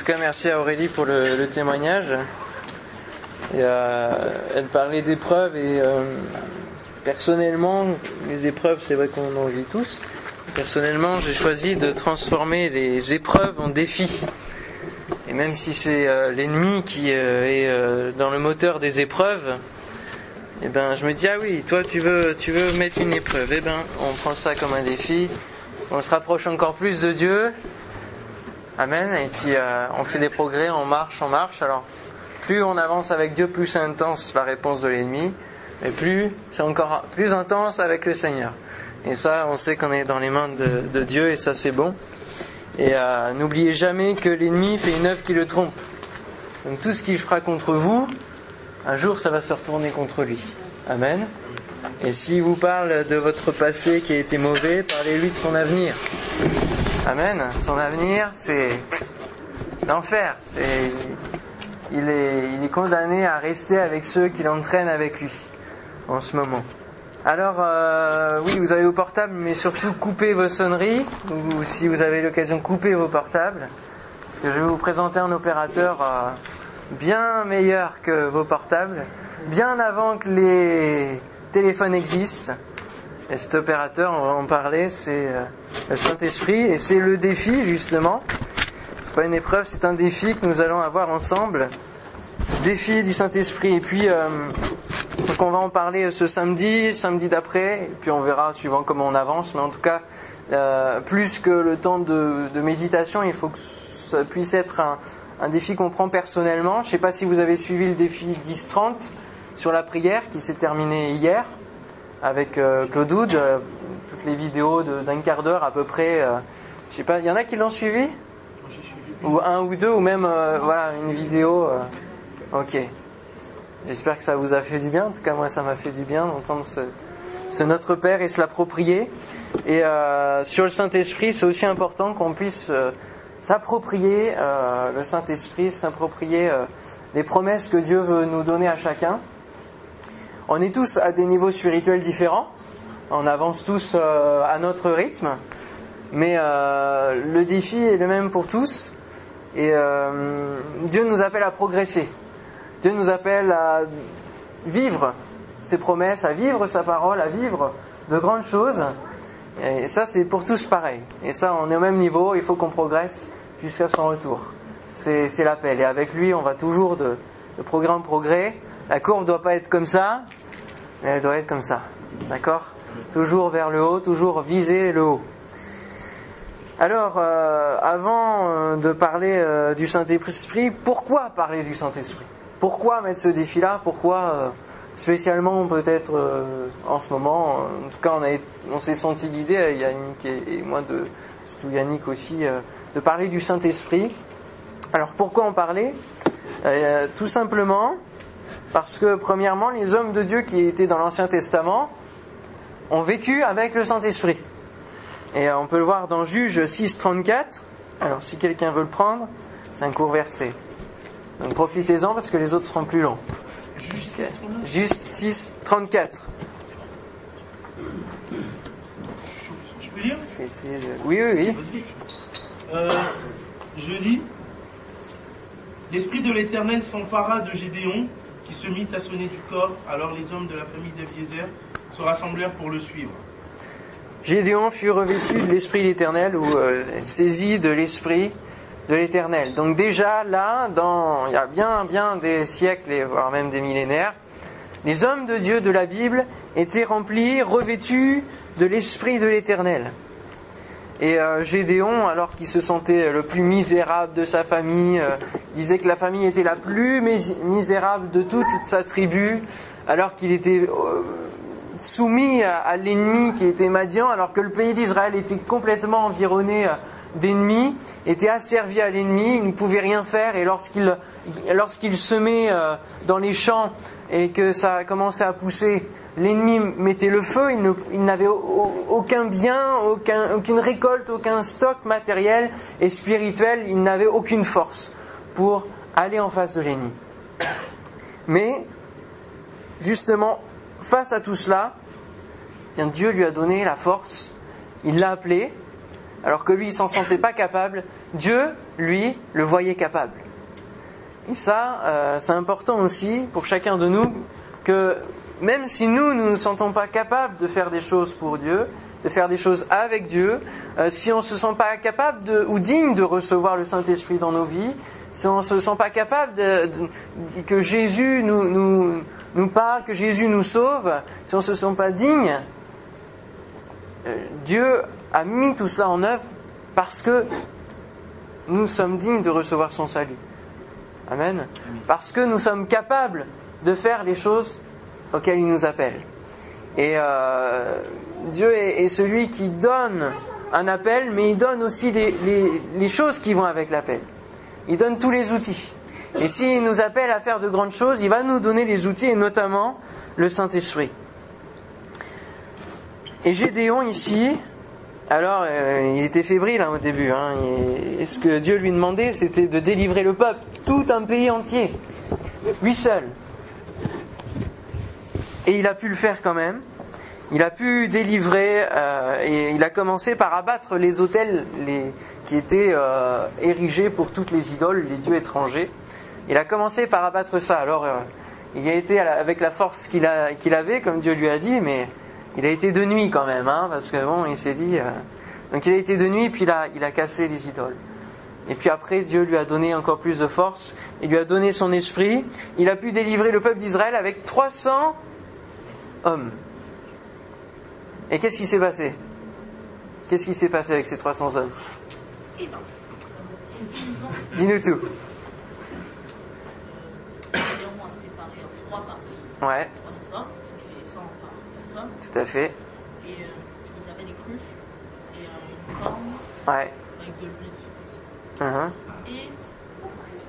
tout cas, merci à Aurélie pour le, témoignage. Euh, elle parlait d'épreuves et euh, personnellement, les épreuves, c'est vrai qu'on en vit tous. Personnellement, j'ai choisi de transformer les épreuves en défis. Et même si c'est euh, l'ennemi qui est dans le moteur des épreuves, eh ben, je me dis ah oui, toi tu veux, tu veux mettre une épreuve. Eh ben, on prend ça comme un défi. On se rapproche encore plus de Dieu. Amen. Et puis on fait des progrès, on marche, on marche. Alors, plus on avance avec Dieu, plus c'est intense la réponse de l'ennemi, mais plus c'est encore plus intense avec le Seigneur. Et ça, on sait qu'on est dans les mains de, de Dieu, et ça c'est bon. Et euh, n'oubliez jamais que l'ennemi fait une œuvre qui le trompe. Donc tout ce qu'il fera contre vous, un jour ça va se retourner contre lui. Amen. Et s'il vous parle de votre passé qui a été mauvais, parlez-lui de son avenir. Amen. Son avenir, c'est l'enfer. C'est il est, il est condamné à rester avec ceux qui l'entraînent avec lui en ce moment. Alors, euh, oui, vous avez vos portables, mais surtout coupez vos sonneries, ou si vous avez l'occasion, coupez vos portables, parce que je vais vous présenter un opérateur euh, bien meilleur que vos portables, bien avant que les téléphones existent. Et cet opérateur, on va en parler, c'est euh, le Saint-Esprit, et c'est le défi, justement. C'est pas une épreuve, c'est un défi que nous allons avoir ensemble. Défi du Saint-Esprit. Et puis, euh, donc on va en parler ce samedi, samedi d'après, et puis on verra suivant comment on avance. Mais en tout cas, euh, plus que le temps de, de, méditation, il faut que ça puisse être un, un défi qu'on prend personnellement. Je ne sais pas si vous avez suivi le défi 10-30 sur la prière qui s'est terminé hier avec euh, Claude Houd, euh, toutes les vidéos d'un quart d'heure à peu près. Euh, je sais pas, il y en a qui l'ont suivi? Ou un ou deux, ou même euh, voilà une vidéo. ok. J'espère que ça vous a fait du bien. En tout cas, moi, ça m'a fait du bien d'entendre ce, ce, Notre Père et se l'approprier. Et euh, sur le Saint-Esprit, c'est aussi important qu'on puisse euh, s'approprier euh, le Saint-Esprit, s'approprier les promesses que Dieu veut nous donner à chacun. On est tous à des niveaux spirituels différents. On avance tous à notre rythme. Mais le défi est le même pour tous. Et Dieu nous appelle à progresser. Dieu nous appelle à vivre ses promesses, à vivre sa parole, à vivre de grandes choses. Et ça, c'est pour tous pareil. Et ça, on est au même niveau, il faut qu'on progresse jusqu'à son retour. C'est, l'appel. Et avec lui, on va toujours de, de progrès en progrès. La courbe ne doit pas être comme ça, mais elle doit être comme ça. D'accord? Toujours vers le haut, toujours viser le haut. Alors, euh, avant euh, de parler euh, du Saint-Esprit, pourquoi parler du Saint-Esprit? Pourquoi mettre ce défi-là? Pourquoi spécialement peut-être en ce moment? En tout cas, on, s'est senti l'idée, Yannick et, moi, surtout Yannick aussi, de parler du Saint-Esprit. Alors pourquoi en parler? Tout simplement parce que premièrement, les hommes de Dieu qui étaient dans l'Ancien Testament ont vécu avec le Saint-Esprit. Et on peut le voir dans Juge 6, 34. Alors si quelqu'un veut le prendre, c'est un court verset. Donc profitez-en parce que les autres seront plus longs. Juste 6, 34. Je peux lire? De... Oui, oui, oui. Euh, je lis L'Esprit de l'Éternel s'empara de Gédéon, qui se mit à sonner du corps. Alors les hommes de la famille d'Abiézer se rassemblèrent pour le suivre. Gédéon fut revêtu de l'Esprit de l'Éternel, ou euh, saisi de l'Esprit de l'éternel. Donc déjà là, dans, il y a bien, bien des siècles, voire même des millénaires, les hommes de Dieu de la Bible étaient remplis, revêtus de l'esprit de l'éternel. Et euh, Gédéon, alors qu'il se sentait le plus misérable de sa famille, euh, disait que la famille était la plus misérable de toute sa tribu, alors qu'il était euh, soumis à, à l'ennemi qui était Madian, alors que le pays d'Israël était complètement environné d'ennemis, était asservi à l'ennemi, il ne pouvait rien faire et lorsqu'il lorsqu'il semait euh, dans les champs et que ça commençait à pousser, l'ennemi mettait le feu, il n'avait aucun bien, aucun, aucune récolte, aucun stock matériel et spirituel, il n'avait aucune force pour aller en face de l'ennemi. Mais, justement, face à tout cela, bien Dieu lui a donné la force, il l'a appelé, alors que lui il s'en sentait pas capable, Dieu lui, le voyait capable. Et ça, euh, c'est important aussi pour chacun de nous que même si nous, nous ne nous sentons pas capables de faire des choses pour Dieu, de faire des choses avec Dieu, euh, si on ne se sent pas capable de, ou digne de recevoir le Saint-Esprit dans nos vies, si on ne se sent pas capable de, que Jésus nous, nous, nous, parle, que Jésus nous sauve, si on ne se sent pas digne, euh, Dieu a mis tout cela en œuvre parce que nous sommes dignes de recevoir son salut. Amen. Parce que nous sommes capables de faire les choses auxquelles il nous appelle. Et euh, Dieu est, celui qui donne un appel, mais il donne aussi les, les choses qui vont avec l'appel. Il donne tous les outils. Et s'il nous appelle à faire de grandes choses, il va nous donner les outils, et notamment le Saint-Esprit. Et Gédéon ici, alors euh, il était fébrile hein, au début, hein, et, ce que Dieu lui demandait, c'était de délivrer le peuple, tout un pays entier, lui seul. Et il a pu le faire quand même. Il a pu délivrer, euh, et il a commencé par abattre les hôtels les, qui étaient euh, érigés pour toutes les idoles, les dieux étrangers. Il a commencé par abattre ça. Alors, il a été avec la force qu'il avait, comme Dieu lui a dit, mais il a été de nuit quand même, hein, parce que bon, il s'est dit. Euh, donc il a été de nuit, puis il a, il a cassé les idoles. Et puis après, Dieu lui a donné encore plus de force, il lui a donné son esprit, il a pu délivrer le peuple d'Israël avec 300 hommes. Et qu'est-ce qui s'est passé? Qu'est-ce qui s'est passé avec ces 300 hommes? Dis-nous tout. Ouais. Tout à fait. Et ils avaient des cruches et une corne ouais. avec de l'huile. Uh-huh. Et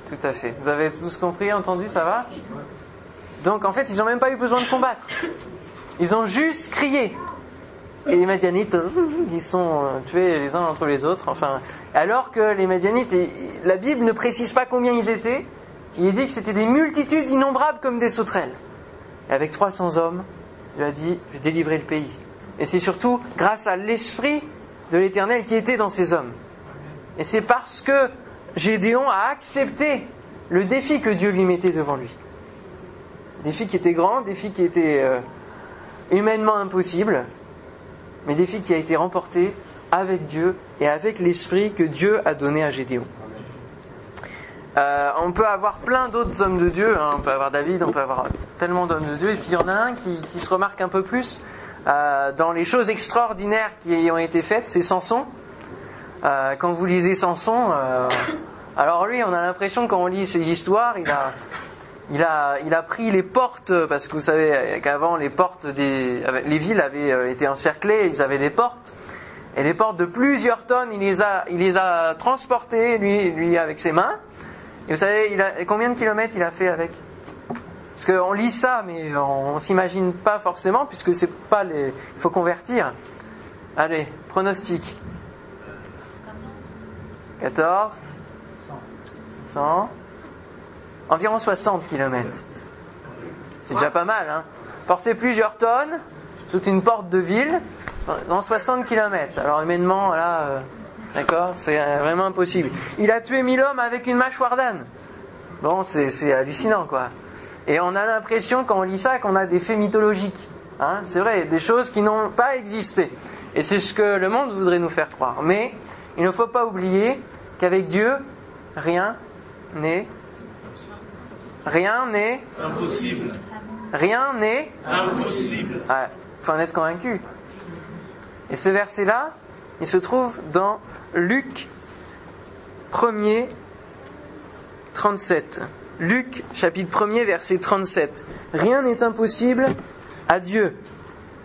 tout à fait. Vous avez tous compris, entendu, ça va? Donc en fait, ils n'ont même pas eu besoin de combattre. Ils ont juste crié. Et les Madianites, ils sont euh, tués les uns entre les autres. Enfin, alors que les Madianites, la Bible ne précise pas combien ils étaient. Il dit que c'était des multitudes innombrables comme des sauterelles. Et avec 300 hommes, il a dit, je délivrerai le pays. Et c'est surtout grâce à l'esprit de l'Éternel qui était dans ces hommes. Et c'est parce que Gédéon a accepté le défi que Dieu lui mettait devant lui. Défi qui était grand, défi qui était euh, humainement impossible, mais défi qui a été remporté avec Dieu et avec l'esprit que Dieu a donné à Gédéon. Euh, on peut avoir plein d'autres hommes de Dieu, hein. on peut avoir David, on peut avoir tellement d'hommes de Dieu, et puis il y en a un qui, se remarque un peu plus euh, dans les choses extraordinaires qui ont été faites, c'est Samson. Quand vous lisez Samson, alors lui, on a l'impression quand on lit ses histoires, il a, il a, il a pris les portes, parce que vous savez qu'avant les portes des, les villes avaient été encerclées, ils avaient des portes, et les portes de plusieurs tonnes, il les a, il les a transportées lui, lui avec ses mains. Et vous savez, il a, combien de kilomètres il a fait avec? Parce qu'on lit ça, mais on, s'imagine pas forcément, puisque c'est pas les. Il faut convertir. Allez, pronostic. 14 100 Environ 60 kilomètres. C'est déjà pas mal, hein Porter plusieurs tonnes, toute une porte de ville, dans 60 kilomètres. Alors humainement, là, euh, D'accord C'est euh, vraiment impossible. Il a tué mille hommes avec une mâchoire d'âne. Bon, c'est hallucinant, quoi. Et on a l'impression, quand on lit ça, qu'on a des faits mythologiques. Hein c'est vrai, des choses qui n'ont pas existé. Et c'est ce que le monde voudrait nous faire croire. Mais il ne faut pas oublier qu'avec Dieu, rien n'est... Rien n'est... Impossible. Rien n'est... Impossible. Il faut en être convaincu. Et ce verset-là, il se trouve dans Luc 1er 37. Luc chapitre 1er verset 37. Rien n'est impossible à Dieu.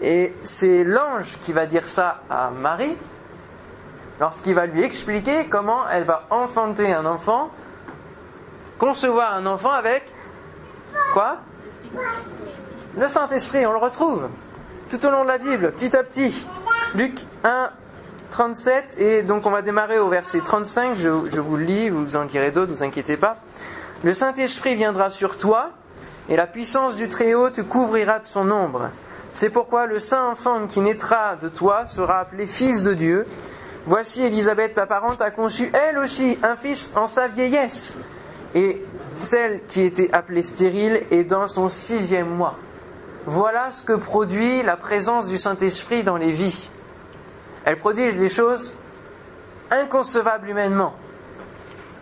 Et c'est l'ange qui va dire ça à Marie lorsqu'il va lui expliquer comment elle va enfanter un enfant, concevoir un enfant avec quoi Le Saint-Esprit, on le retrouve tout au long de la Bible, petit à petit. Luc 1, 37, et donc on va démarrer au verset 35, je, vous le lis, vous en direz d'autres, vous inquiétez pas. Le Saint-Esprit viendra sur toi, et la puissance du Très-Haut te couvrira de son ombre. C'est pourquoi le saint enfant qui naîtra de toi sera appelé fils de Dieu. Voici Élisabeth, ta parente, a conçu elle aussi un fils en sa vieillesse. Et celle qui était appelée stérile est dans son sixième mois. Voilà ce que produit la présence du Saint-Esprit dans les vies. Elle produit des choses inconcevables humainement.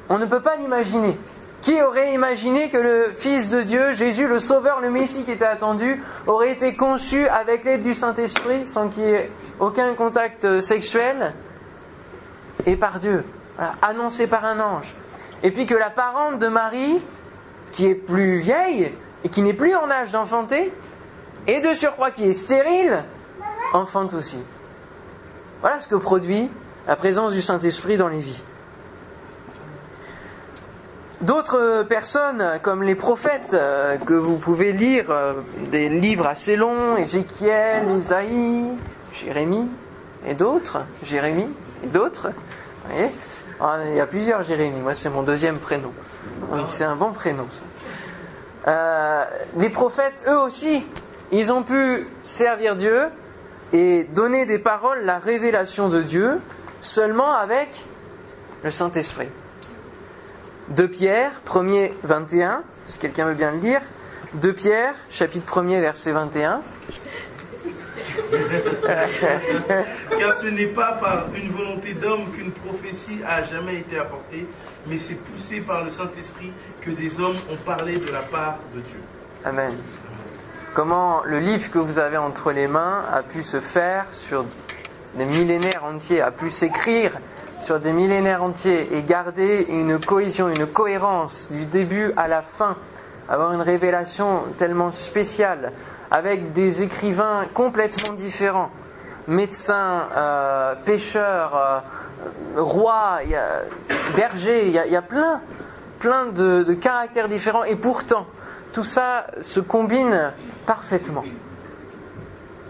On ne peut pas l'imaginer. Qui aurait imaginé que le Fils de Dieu, Jésus, le Sauveur, le Messie qui était attendu, aurait été conçu avec l'aide du Saint-Esprit sans qu'il y ait aucun contact sexuel? Et par Dieu, annoncé par un ange. Et puis que la parente de Marie, qui est plus vieille et qui n'est plus en âge d'enfanter, et de surcroît qui est stérile, enfante aussi. Voilà ce que produit la présence du Saint-Esprit dans les vies. D'autres personnes, comme les prophètes euh, que vous pouvez lire, euh, des livres assez longs, Ézéchiel, Isaïe, Jérémie, et d'autres, Jérémie, et d'autres, ah, Il y a plusieurs Jérémie, moi c'est mon deuxième prénom. Donc c'est un bon prénom ça. Euh, les prophètes, eux aussi, ils ont pu servir Dieu et donner des paroles, la révélation de Dieu, seulement avec le Saint-Esprit. De Pierre, 1er 21, si quelqu'un veut bien le lire. De Pierre, chapitre 1er, verset 21. Car ce n'est pas par une volonté d'homme qu'une prophétie a jamais été apportée, mais c'est poussé par le Saint-Esprit que des hommes ont parlé de la part de Dieu. Amen. Comment le livre que vous avez entre les mains a pu se faire sur des millénaires entiers, a pu s'écrire sur des millénaires entiers et garder une cohésion, une cohérence du début à la fin, avoir une révélation tellement spéciale, avec des écrivains complètement différents, médecins, euh, pêcheurs, euh, rois, bergers, il y a, plein, plein de, caractères différents, et pourtant, tout ça se combine parfaitement.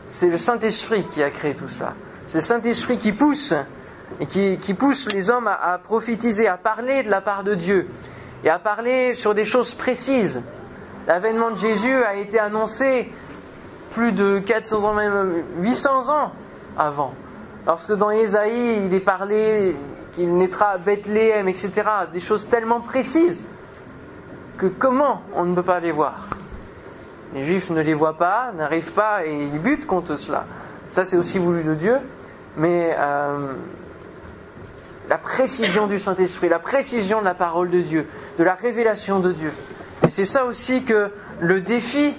C'est le Saint-Esprit qui a créé tout ça. C'est le Saint-Esprit qui pousse et qui, pousse les hommes à, prophétiser, à parler de la part de Dieu et à parler sur des choses précises. L'avènement de Jésus a été annoncé plus de 400 ans, même 800 ans avant. Lorsque dans Ésaïe, il est parlé qu'il naîtra à Bethléem, etc. Des choses tellement précises que comment on ne peut pas les voir? Les Juifs ne les voient pas, n'arrivent pas et ils butent contre cela. Ça, c'est aussi voulu de Dieu. Mais euh, la précision du Saint-Esprit, la précision de la parole de Dieu, de la révélation de Dieu. Et c'est ça aussi que le défi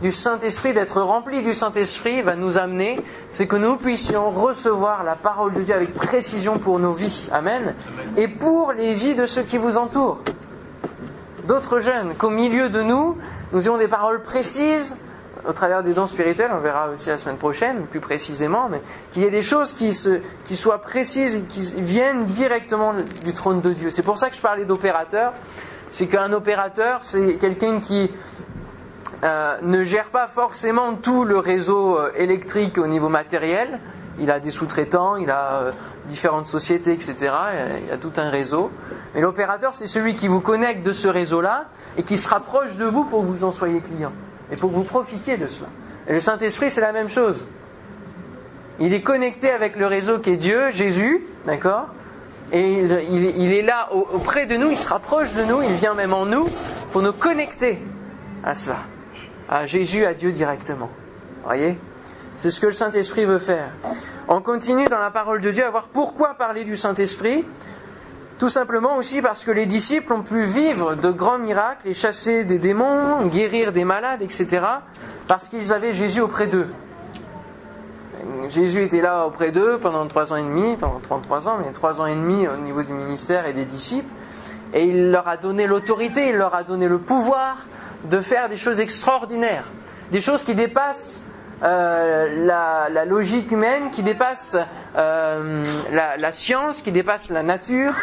du Saint-Esprit, d'être rempli du Saint-Esprit, va nous amener, c'est que nous puissions recevoir la parole de Dieu avec précision pour nos vies. Amen. Et pour les vies de ceux qui vous entourent. D'autres jeunes, qu'au milieu de nous, nous ayons des paroles précises, au travers des dons spirituels, on verra aussi la semaine prochaine, plus précisément, mais qu'il y ait des choses qui, se, qui soient précises et qui viennent directement du trône de Dieu. C'est pour ça que je parlais d'opérateur. C'est qu'un opérateur, c'est quelqu'un qui euh, ne gère pas forcément tout le réseau euh, électrique au niveau matériel. Il a des sous-traitants, il a euh, différentes sociétés, etc. Il y a tout un réseau. Mais l'opérateur, c'est celui qui vous connecte de ce réseau-là et qui se rapproche de vous pour que vous en soyez client. Il faut que vous profitiez de cela. Et le Saint-Esprit, c'est la même chose. Il est connecté avec le réseau qui est Dieu, Jésus, d'accord? Et il, est là auprès de nous, il se rapproche de nous, il vient même en nous pour nous connecter à cela, à Jésus, à Dieu directement. Voyez? C'est ce que le Saint-Esprit veut faire. On continue dans la parole de Dieu à voir pourquoi parler du Saint-Esprit. Tout simplement aussi parce que les disciples ont pu vivre de grands miracles et chasser des démons, guérir des malades, etc. parce qu'ils avaient Jésus auprès d'eux. Jésus était là auprès d'eux pendant trois ans et demi, pendant 33 ans, mais trois ans et demi au niveau du ministère et des disciples. Et il leur a donné l'autorité, il leur a donné le pouvoir de faire des choses extraordinaires. Des choses qui dépassent euh, la, logique humaine, qui dépasse euh, la, science, qui dépasse la nature,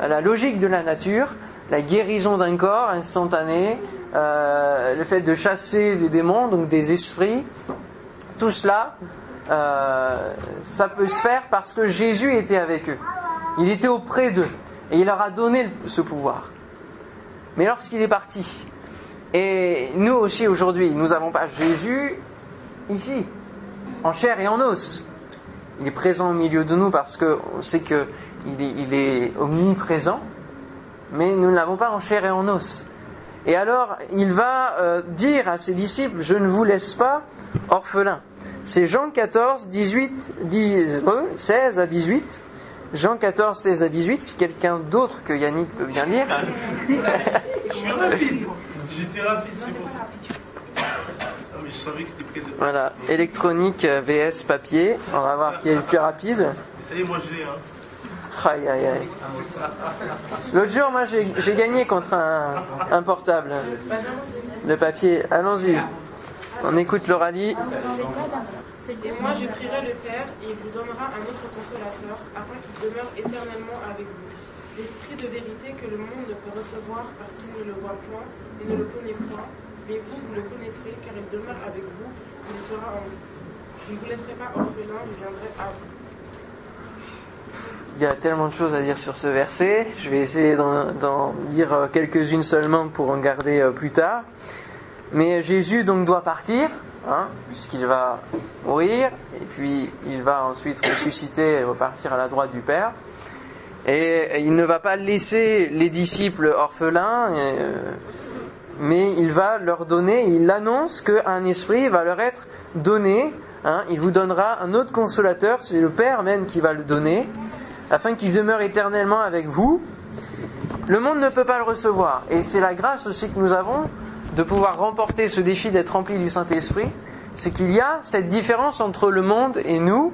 la logique de la nature, la guérison d'un corps instantané, euh, le fait de chasser des démons, donc des esprits, tout cela, ça peut se faire parce que Jésus était avec eux. Il était auprès d'eux et il leur a donné ce pouvoir. Mais lorsqu'il est parti, et nous aussi aujourd'hui, nous n'avons pas Jésus ici, en chair et en os. il est présent au milieu de nous parce qu'on sait qu'il est, il est omniprésent, mais nous ne l'avons pas en chair et en os. Et alors, il va euh, dire à ses disciples, je ne vous laisse pas orphelins. C'est Jean 14, 18, 16 à 18. Jean 14, 16 à 18, si quelqu'un d'autre que Yannick peut bien lire. J'étais rapide, c'est pour ça. Mais je savais que c'était près de Voilà, électronique euh, VS papier. On va voir qui est le plus rapide. Ça y est, moi je l'ai, hein. Aïe aïe aïe. L'autre jour, moi j'ai j'ai gagné contre un, un portable de papier. Allons-y. On écoute l'oralie. Et moi je prierai le Père, et il vous donnera un autre consolateur, afin qu'il demeure éternellement avec vous. L'Esprit de vérité que le monde ne peut recevoir parce qu'il ne le voit point et ne le connaît point, mais vous, vous le connaissez, car il demeure avec vous, il sera en vous. Je ne vous laisserai pas orphelin, je viendrai à vous. Il y a tellement de choses à dire sur ce verset. Je vais essayer d'en dire euh, quelques-unes seulement pour en garder euh, plus tard. Mais Jésus donc doit partir, hein, puisqu'il va mourir, et puis il va ensuite ressusciter et repartir à la droite du Père. Et il ne va pas laisser les disciples orphelins, euh, mais il va leur donner, il annonce qu'un esprit va leur être donné. hein. il vous donnera un autre consolateur, c'est le Père même qui va le donner, afin qu'il demeure éternellement avec vous. Le monde ne peut pas le recevoir, et c'est la grâce aussi que nous avons de pouvoir remporter ce défi d'être rempli du Saint-Esprit, c'est qu'il y a cette différence entre le monde et nous,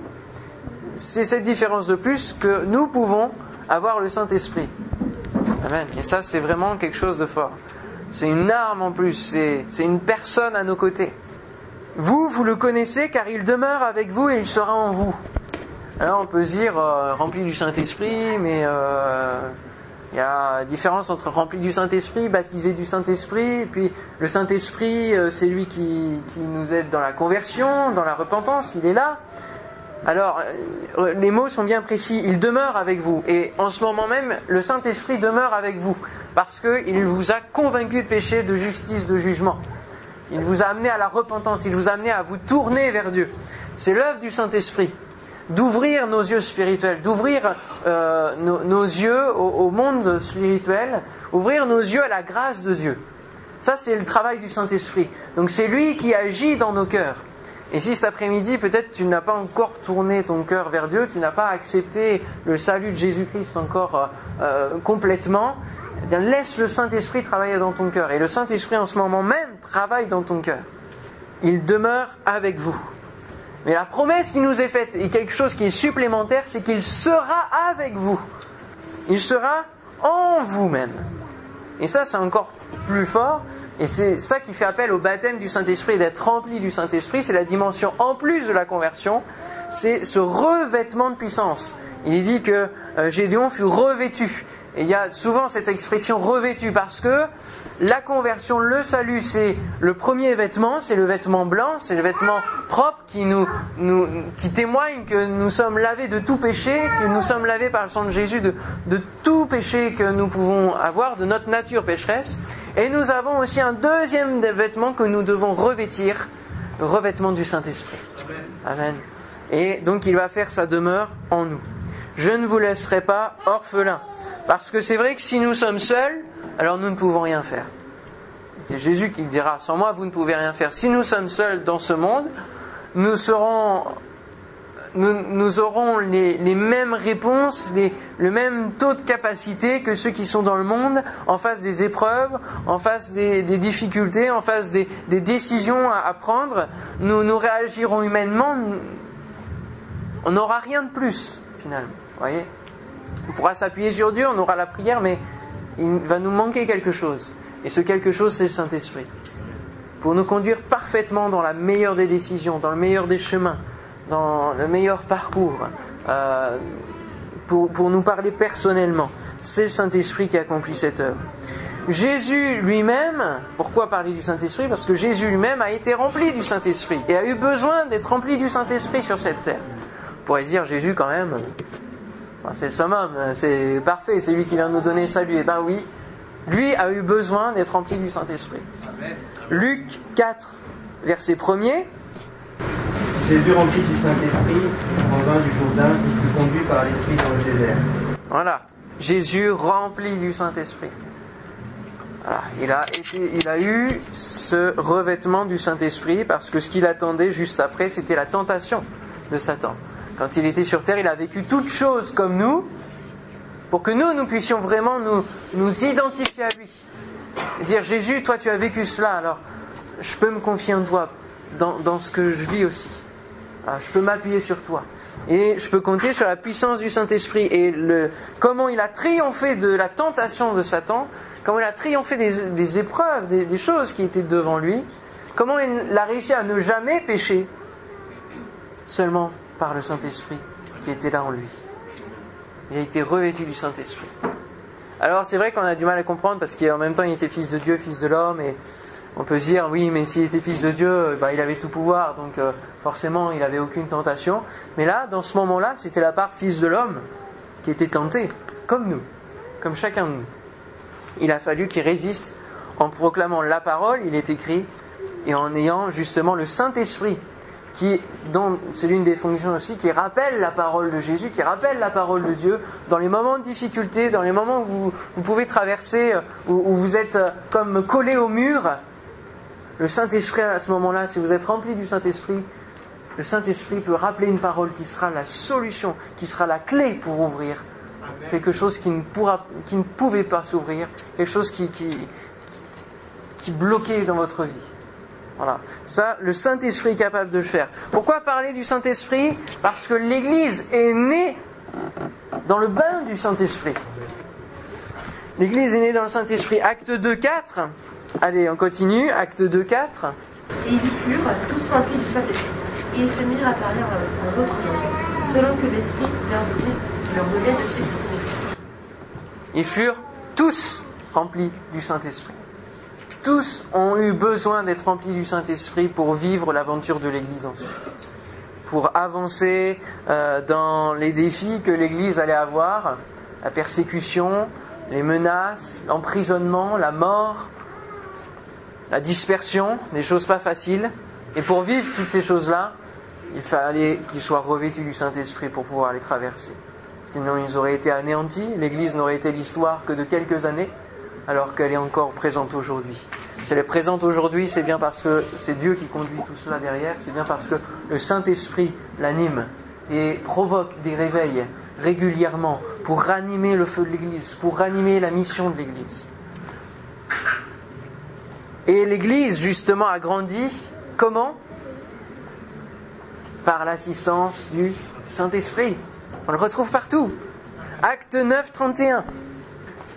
c'est cette différence de plus que nous pouvons avoir le Saint-Esprit. Amen. Et ça, c'est vraiment quelque chose de fort. C'est une arme en plus, c'est une personne à nos côtés. Vous, vous le connaissez car il demeure avec vous et il sera en vous. Alors on peut dire euh, rempli du Saint-Esprit, mais euh, il y a différence entre rempli du Saint-Esprit, baptisé du Saint-Esprit, et puis le Saint-Esprit, euh, c'est lui qui, qui nous aide dans la conversion, dans la repentance, il est là. Alors, euh, les mots sont bien précis, il demeure avec vous, et en ce moment même, le Saint-Esprit demeure avec vous, parce qu'il vous a convaincu de péché, de justice, de jugement. Il vous a amené à la repentance, il vous a amené à vous tourner vers Dieu. C'est l'œuvre du Saint-Esprit d'ouvrir nos yeux spirituels, d'ouvrir euh, nos, nos yeux au, au monde spirituel, ouvrir nos yeux à la grâce de Dieu. Ça, c'est le travail du Saint-Esprit. Donc c'est lui qui agit dans nos cœurs. Et si cet après-midi, peut-être tu n'as pas encore tourné ton cœur vers Dieu, tu n'as pas accepté le salut de Jésus-Christ encore euh, euh, complètement, eh bien laisse le Saint-Esprit travailler dans ton cœur. Et le Saint-Esprit en ce moment même travaille dans ton cœur. Il demeure avec vous. Mais la promesse qui nous est faite est quelque chose qui est supplémentaire, c'est qu'il sera avec vous. Il sera en vous-même. Et ça, c'est encore plus fort. Et c'est ça qui fait appel au baptême du Saint-Esprit, d'être rempli du Saint-Esprit. C'est la dimension en plus de la conversion. C'est ce revêtement de puissance. Il est dit que euh, Gédéon fut revêtu. Et il y a souvent cette expression revêtu parce que la conversion, le salut, c'est le premier vêtement, c'est le vêtement blanc, c'est le vêtement propre qui nous, nous, qui témoigne que nous sommes lavés de tout péché, que nous sommes lavés par le sang de Jésus de, de tout péché que nous pouvons avoir, de notre nature pécheresse. Et nous avons aussi un deuxième des vêtements que nous devons revêtir, le revêtement du Saint-Esprit. Amen. Et donc il va faire sa demeure en nous. Je ne vous laisserai pas orphelins. Parce que c'est vrai que si nous sommes seuls, alors nous ne pouvons rien faire. C'est Jésus qui dira, sans moi vous ne pouvez rien faire. Si nous sommes seuls dans ce monde, nous serons, aurons les, mêmes réponses, le même taux de capacité que ceux qui sont dans le monde en face des épreuves, en face des, difficultés, en face des, décisions à, prendre. Nous, réagirons humainement, on n'aura rien de plus finalement. Voyez on pourra s'appuyer sur Dieu, on aura la prière, mais il va nous manquer quelque chose. Et ce quelque chose, c'est le Saint-Esprit. Pour nous conduire parfaitement dans la meilleure des décisions, dans le meilleur des chemins, dans le meilleur parcours, euh, pour, pour nous parler personnellement. C'est le Saint-Esprit qui accomplit cette œuvre. Jésus lui-même, pourquoi parler du Saint-Esprit? Parce que Jésus lui-même a été rempli du Saint-Esprit et a eu besoin d'être rempli du Saint-Esprit sur cette terre. On pourrait dire Jésus quand même, Enfin, c'est le summum, c'est parfait, c'est lui qui vient nous donner le salut. Eh ben oui, lui a eu besoin d'être rempli du Saint-Esprit. Luc 4, verset 1er. Jésus rempli du Saint-Esprit, en vain du Jourdain, il fut conduit par l'Esprit dans le désert. Voilà. Jésus rempli du Saint-Esprit. Voilà. Il a été, il a eu ce revêtement du Saint-Esprit parce que ce qu'il attendait juste après, c'était la tentation de Satan. Quand il était sur terre, il a vécu toutes choses comme nous, pour que nous, nous puissions vraiment nous, identifier à lui. dire, Jésus, toi tu as vécu cela, alors je peux me confier en toi dans, ce que je vis aussi. Ah, je peux m'appuyer sur toi. Et je peux compter sur la puissance du Saint-Esprit et le, comment il a triomphé de la tentation de Satan, comment il a triomphé des, épreuves, des, choses qui étaient devant lui, comment il a réussi à ne jamais pécher seulement par le Saint-Esprit qui était là en lui. Il a été revêtu du Saint-Esprit. Alors c'est vrai qu'on a du mal à comprendre parce qu'en même temps il était fils de Dieu, fils de l'homme et on peut se dire oui mais s'il était fils de Dieu, bah, il avait tout pouvoir donc euh, forcément il n'avait aucune tentation. Mais là, dans ce moment-là, c'était la part fils de l'homme qui était tenté, comme nous, comme chacun de nous. Il a fallu qu'il résiste en proclamant la parole, il est écrit, et en ayant justement le Saint-Esprit qui, dont c'est l'une des fonctions aussi, qui rappelle la parole de Jésus, qui rappelle la parole de Dieu dans les moments de difficulté, dans les moments où vous, vous pouvez traverser, où, où, vous êtes euh, comme collé au mur. Le Saint-Esprit, à ce moment-là, si vous êtes rempli du Saint-Esprit, le Saint-Esprit peut rappeler une parole qui sera la solution, qui sera la clé pour ouvrir quelque chose qui ne, pourra, qui ne pouvait pas s'ouvrir, quelque chose qui, qui, qui bloquait dans votre vie. Voilà. Ça, le Saint-Esprit est capable de le faire. Pourquoi parler du Saint-Esprit? Parce que l'Église est née dans le bain du Saint-Esprit. L'Église est née dans le Saint-Esprit. Acte 2, 4. Allez, on continue. Acte 2, 4. Et ils furent tous remplis du Saint-Esprit. Et ils se mirent à parler en d'autres langues, selon que l'Esprit leur donnait, leur donnait de s'exprimer. Ils furent tous remplis du Saint-Esprit tous ont eu besoin d'être remplis du Saint-Esprit pour vivre l'aventure de l'Église ensuite, pour avancer euh, dans les défis que l'Église allait avoir, la persécution, les menaces, l'emprisonnement, la mort, la dispersion, des choses pas faciles. Et pour vivre toutes ces choses-là, il fallait qu'ils soient revêtus du Saint-Esprit pour pouvoir les traverser. Sinon, ils auraient été anéantis, l'Église n'aurait été l'histoire que de quelques années alors qu'elle est encore présente aujourd'hui. Si elle est présente aujourd'hui, c'est bien parce que c'est Dieu qui conduit tout cela derrière, c'est bien parce que le Saint-Esprit l'anime et provoque des réveils régulièrement pour ranimer le feu de l'Église, pour ranimer la mission de l'Église. Et l'Église, justement, a grandi comment? Par l'assistance du Saint-Esprit. On le retrouve partout. Acte 9, 31.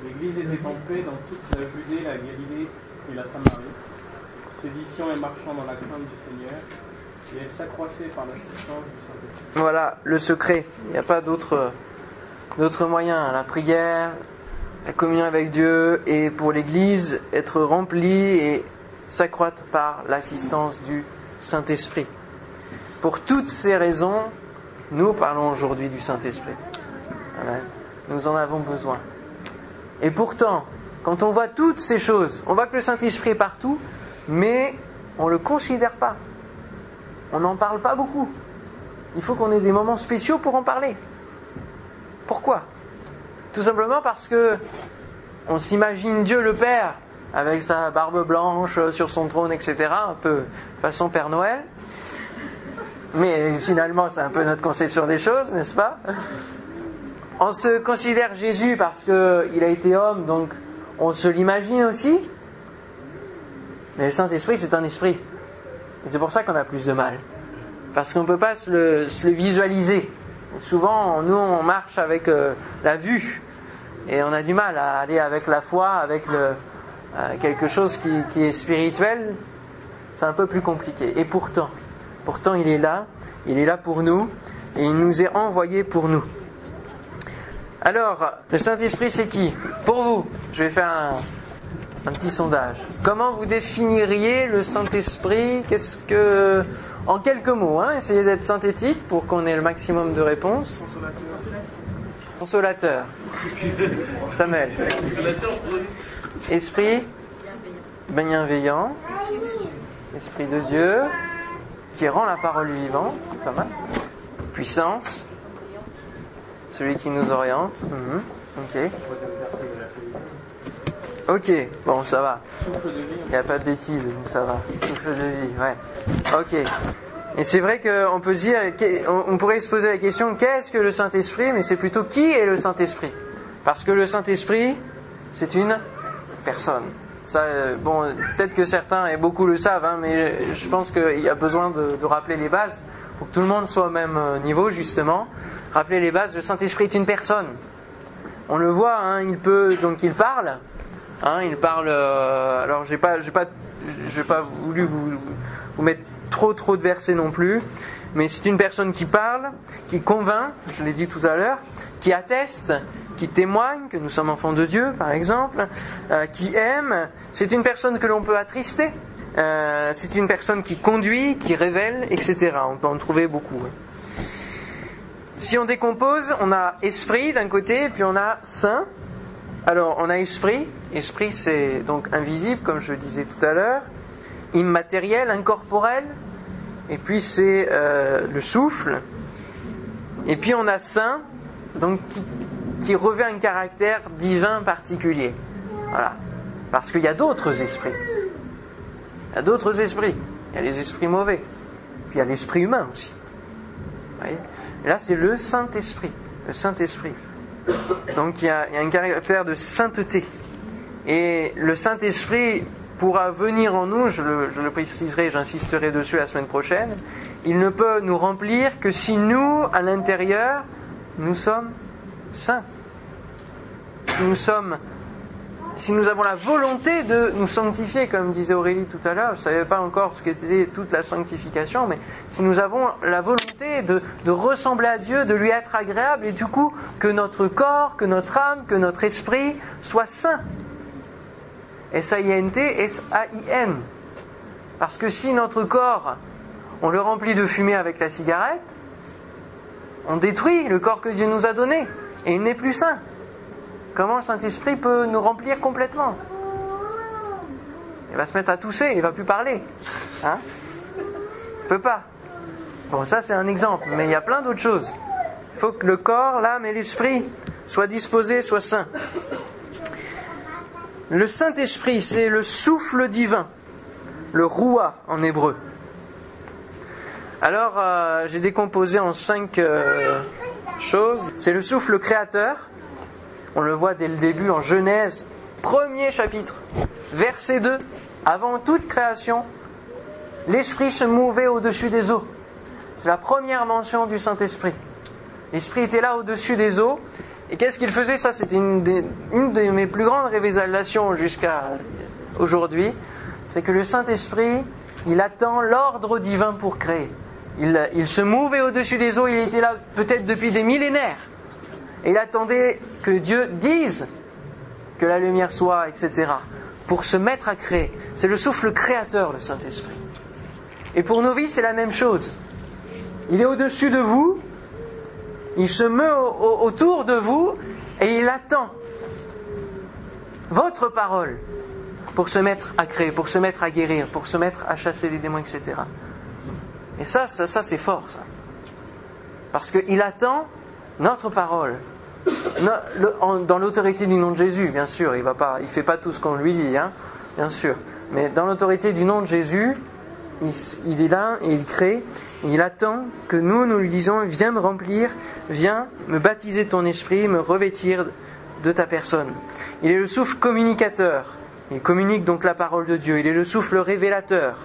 L'Église était paix dans toute la Judée, la Galilée et la Samarie, sédifiant et marchant dans la crainte du Seigneur, et elle s'accroissait par l'assistance du Saint-Esprit. Voilà le secret. Il n'y a pas d'autre d'autre moyen. La prière, la communion avec Dieu, et pour l'Église, être remplie et s'accroître par l'assistance du Saint-Esprit. Pour toutes ces raisons, nous parlons aujourd'hui du Saint-Esprit. Nous en avons besoin. Et pourtant, quand on voit toutes ces choses, on voit que le Saint-Esprit est partout, mais on ne le considère pas. On n'en parle pas beaucoup. Il faut qu'on ait des moments spéciaux pour en parler. Pourquoi? Tout simplement parce que on s'imagine Dieu le Père avec sa barbe blanche sur son trône, etc., un peu façon Père Noël. Mais finalement, c'est un peu notre conception des choses, n'est-ce pas? On se considère Jésus parce qu'il a été homme, donc on se l'imagine aussi. Mais le Saint-Esprit, c'est un esprit. Et c'est pour ça qu'on a plus de mal. Parce qu'on ne peut pas se le, se le, visualiser. Souvent, nous, on marche avec euh, la vue. Et on a du mal à aller avec la foi, avec euh, quelque chose qui, qui est spirituel. C'est un peu plus compliqué. Et pourtant, pourtant, il est là. Il est là pour nous. Et il nous est envoyé pour nous. Alors, le Saint-Esprit, c'est qui Pour vous, je vais faire un, un petit sondage. Comment vous définiriez le Saint-Esprit Qu'est-ce que, en quelques mots, hein, essayez d'être synthétique pour qu'on ait le maximum de réponses. Consolateur. Samuel. Esprit bienveillant. Esprit de Dieu. qui rend la parole vivante, c'est pas mal. Puissance, celui qui nous oriente. Mhm. Ok. Ok, bon, ça va. Il n'y a pas de bêtises, ça va. Souffle de vie, ouais. Ok. Et c'est vrai qu'on peut se dire, on pourrait se poser la question, qu'est-ce que le Saint-Esprit? Mais c'est plutôt qui est le Saint-Esprit? Parce que le Saint-Esprit, c'est une personne. Ça, euh, bon, peut-être que certains et beaucoup le savent, hein, mais je pense qu'il y a besoin de, de, rappeler les bases pour que tout le monde soit au même euh, niveau, justement. Rappeler les bases. Le Saint-Esprit est une personne. On le voit, hein, il peut, donc il parle. Hein, il parle. Euh, alors, j'ai pas, j'ai pas, j'ai pas voulu vous, vous mettre trop, trop de versets non plus, mais c'est une personne qui parle, qui convainc. Je l'ai dit tout à l'heure, qui atteste, qui témoigne que nous sommes enfants de Dieu, par exemple, euh, qui aime. C'est une personne que l'on peut attrister. Euh, c'est une personne qui conduit, qui révèle, etc. On peut en trouver beaucoup. Si on décompose, on a esprit d'un côté, puis on a saint. Alors, on a esprit. Esprit, c'est donc invisible, comme je le disais tout à l'heure, immatériel, incorporel. Et puis c'est euh, le souffle. Et puis on a saint, donc qui, qui revêt un caractère divin particulier. Voilà. Parce qu'il y a d'autres esprits. Il y a d'autres esprits. Il y a les esprits mauvais. Puis il y a l'esprit humain aussi. Et là, c'est le Saint-Esprit. Le Saint-Esprit. Donc il y, a, un caractère de sainteté. Et le Saint-Esprit pourra venir en nous, je le, je le préciserai, j'insisterai dessus la semaine prochaine, il ne peut nous remplir que si nous, à l'intérieur, nous sommes saints. Nous sommes, si nous avons la volonté de nous sanctifier, comme disait Aurélie tout à l'heure, je ne savais pas encore ce qu'était toute la sanctification, mais si nous avons la volonté de, ressembler à Dieu, de lui être agréable, et du coup que notre corps, que notre âme, que notre esprit soit saint. S-A-I-N-T, S-A-I-N. Parce que si notre corps, on le remplit de fumée avec la cigarette, on détruit le corps que Dieu nous a donné et il n'est plus saint. Comment le Saint-Esprit peut nous remplir complètement Il va se mettre à tousser, il va plus parler. Hein Il peut pas. Bon, ça c'est un exemple, mais il y a plein d'autres choses. Il faut que le corps, l'âme et l'esprit soient disposés, soient saints. Le Saint-Esprit, c'est le souffle divin, le roua en hébreu. Alors, euh, j'ai décomposé en cinq euh, choses. C'est le souffle créateur. On le voit dès le début en Genèse, premier chapitre, verset 2. Avant toute création, l'Esprit se mouvait au-dessus des eaux. C'est la première mention du Saint-Esprit. L'Esprit était là au-dessus des eaux. Et qu'est-ce qu'il faisait Ça, c'était une, une de mes plus grandes révélations jusqu'à aujourd'hui. C'est que le Saint-Esprit, il attend l'ordre divin pour créer. Il, il se mouvait au-dessus des eaux, il était là peut-être depuis des millénaires. Et il attendait que Dieu dise que la lumière soit, etc. Pour se mettre à créer. C'est le souffle créateur, le Saint-Esprit. Et pour nos vies, c'est la même chose. Il est au-dessus de vous, il se meut au, au, autour de vous et il attend votre parole pour se mettre à créer, pour se mettre à guérir, pour se mettre à chasser les démons, etc. Et ça, ça, ça c'est fort, ça. Parce qu'il attend notre parole. Dans l'autorité du nom de Jésus, bien sûr, il va pas, il fait pas tout ce qu'on lui dit, hein, bien sûr. Mais dans l'autorité du nom de Jésus, il, est là et il crée. Et il attend que nous, nous lui disons, viens me remplir, viens me baptiser ton esprit, me revêtir de ta personne. Il est le souffle communicateur. Il communique donc la parole de Dieu. Il est le souffle révélateur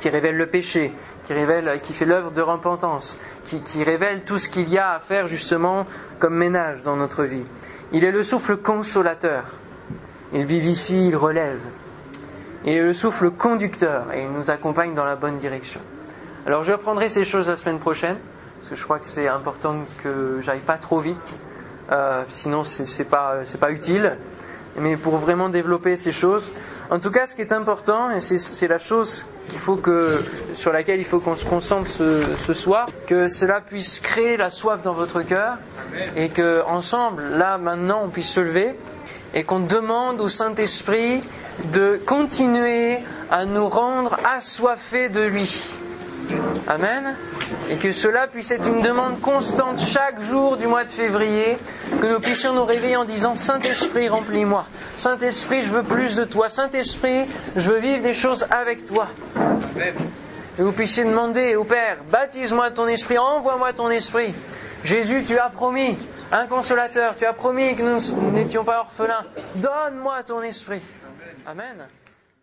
qui révèle le péché, qui révèle, qui fait l'œuvre de repentance, qui, révèle tout ce qu'il y a à faire justement comme ménage dans notre vie. Il est le souffle consolateur. Il vivifie, il relève. Il est le souffle conducteur et il nous accompagne dans la bonne direction. Alors je reprendrai ces choses la semaine prochaine parce que je crois que c'est important que j'aille pas trop vite, euh, sinon c'est pas c'est pas utile. Mais pour vraiment développer ces choses, en tout cas, ce qui est important et c'est la chose qu'il faut que sur laquelle il faut qu'on se concentre ce, ce, soir, que cela puisse créer la soif dans votre cœur et que ensemble, là maintenant, on puisse se lever et qu'on demande au Saint Esprit de continuer à nous rendre assoiffés de lui Amen. Et que cela puisse être une demande constante chaque jour du mois de février, que nous puissions nous réveiller en disant Saint-Esprit, remplis-moi. Saint-Esprit, je veux plus de toi. Saint-Esprit, je veux vivre des choses avec toi. Que vous puissiez demander au Père, baptise-moi ton esprit, envoie-moi ton esprit. Jésus, tu as promis un consolateur, tu as promis que nous n'étions pas orphelins. Donne-moi ton esprit. Amen.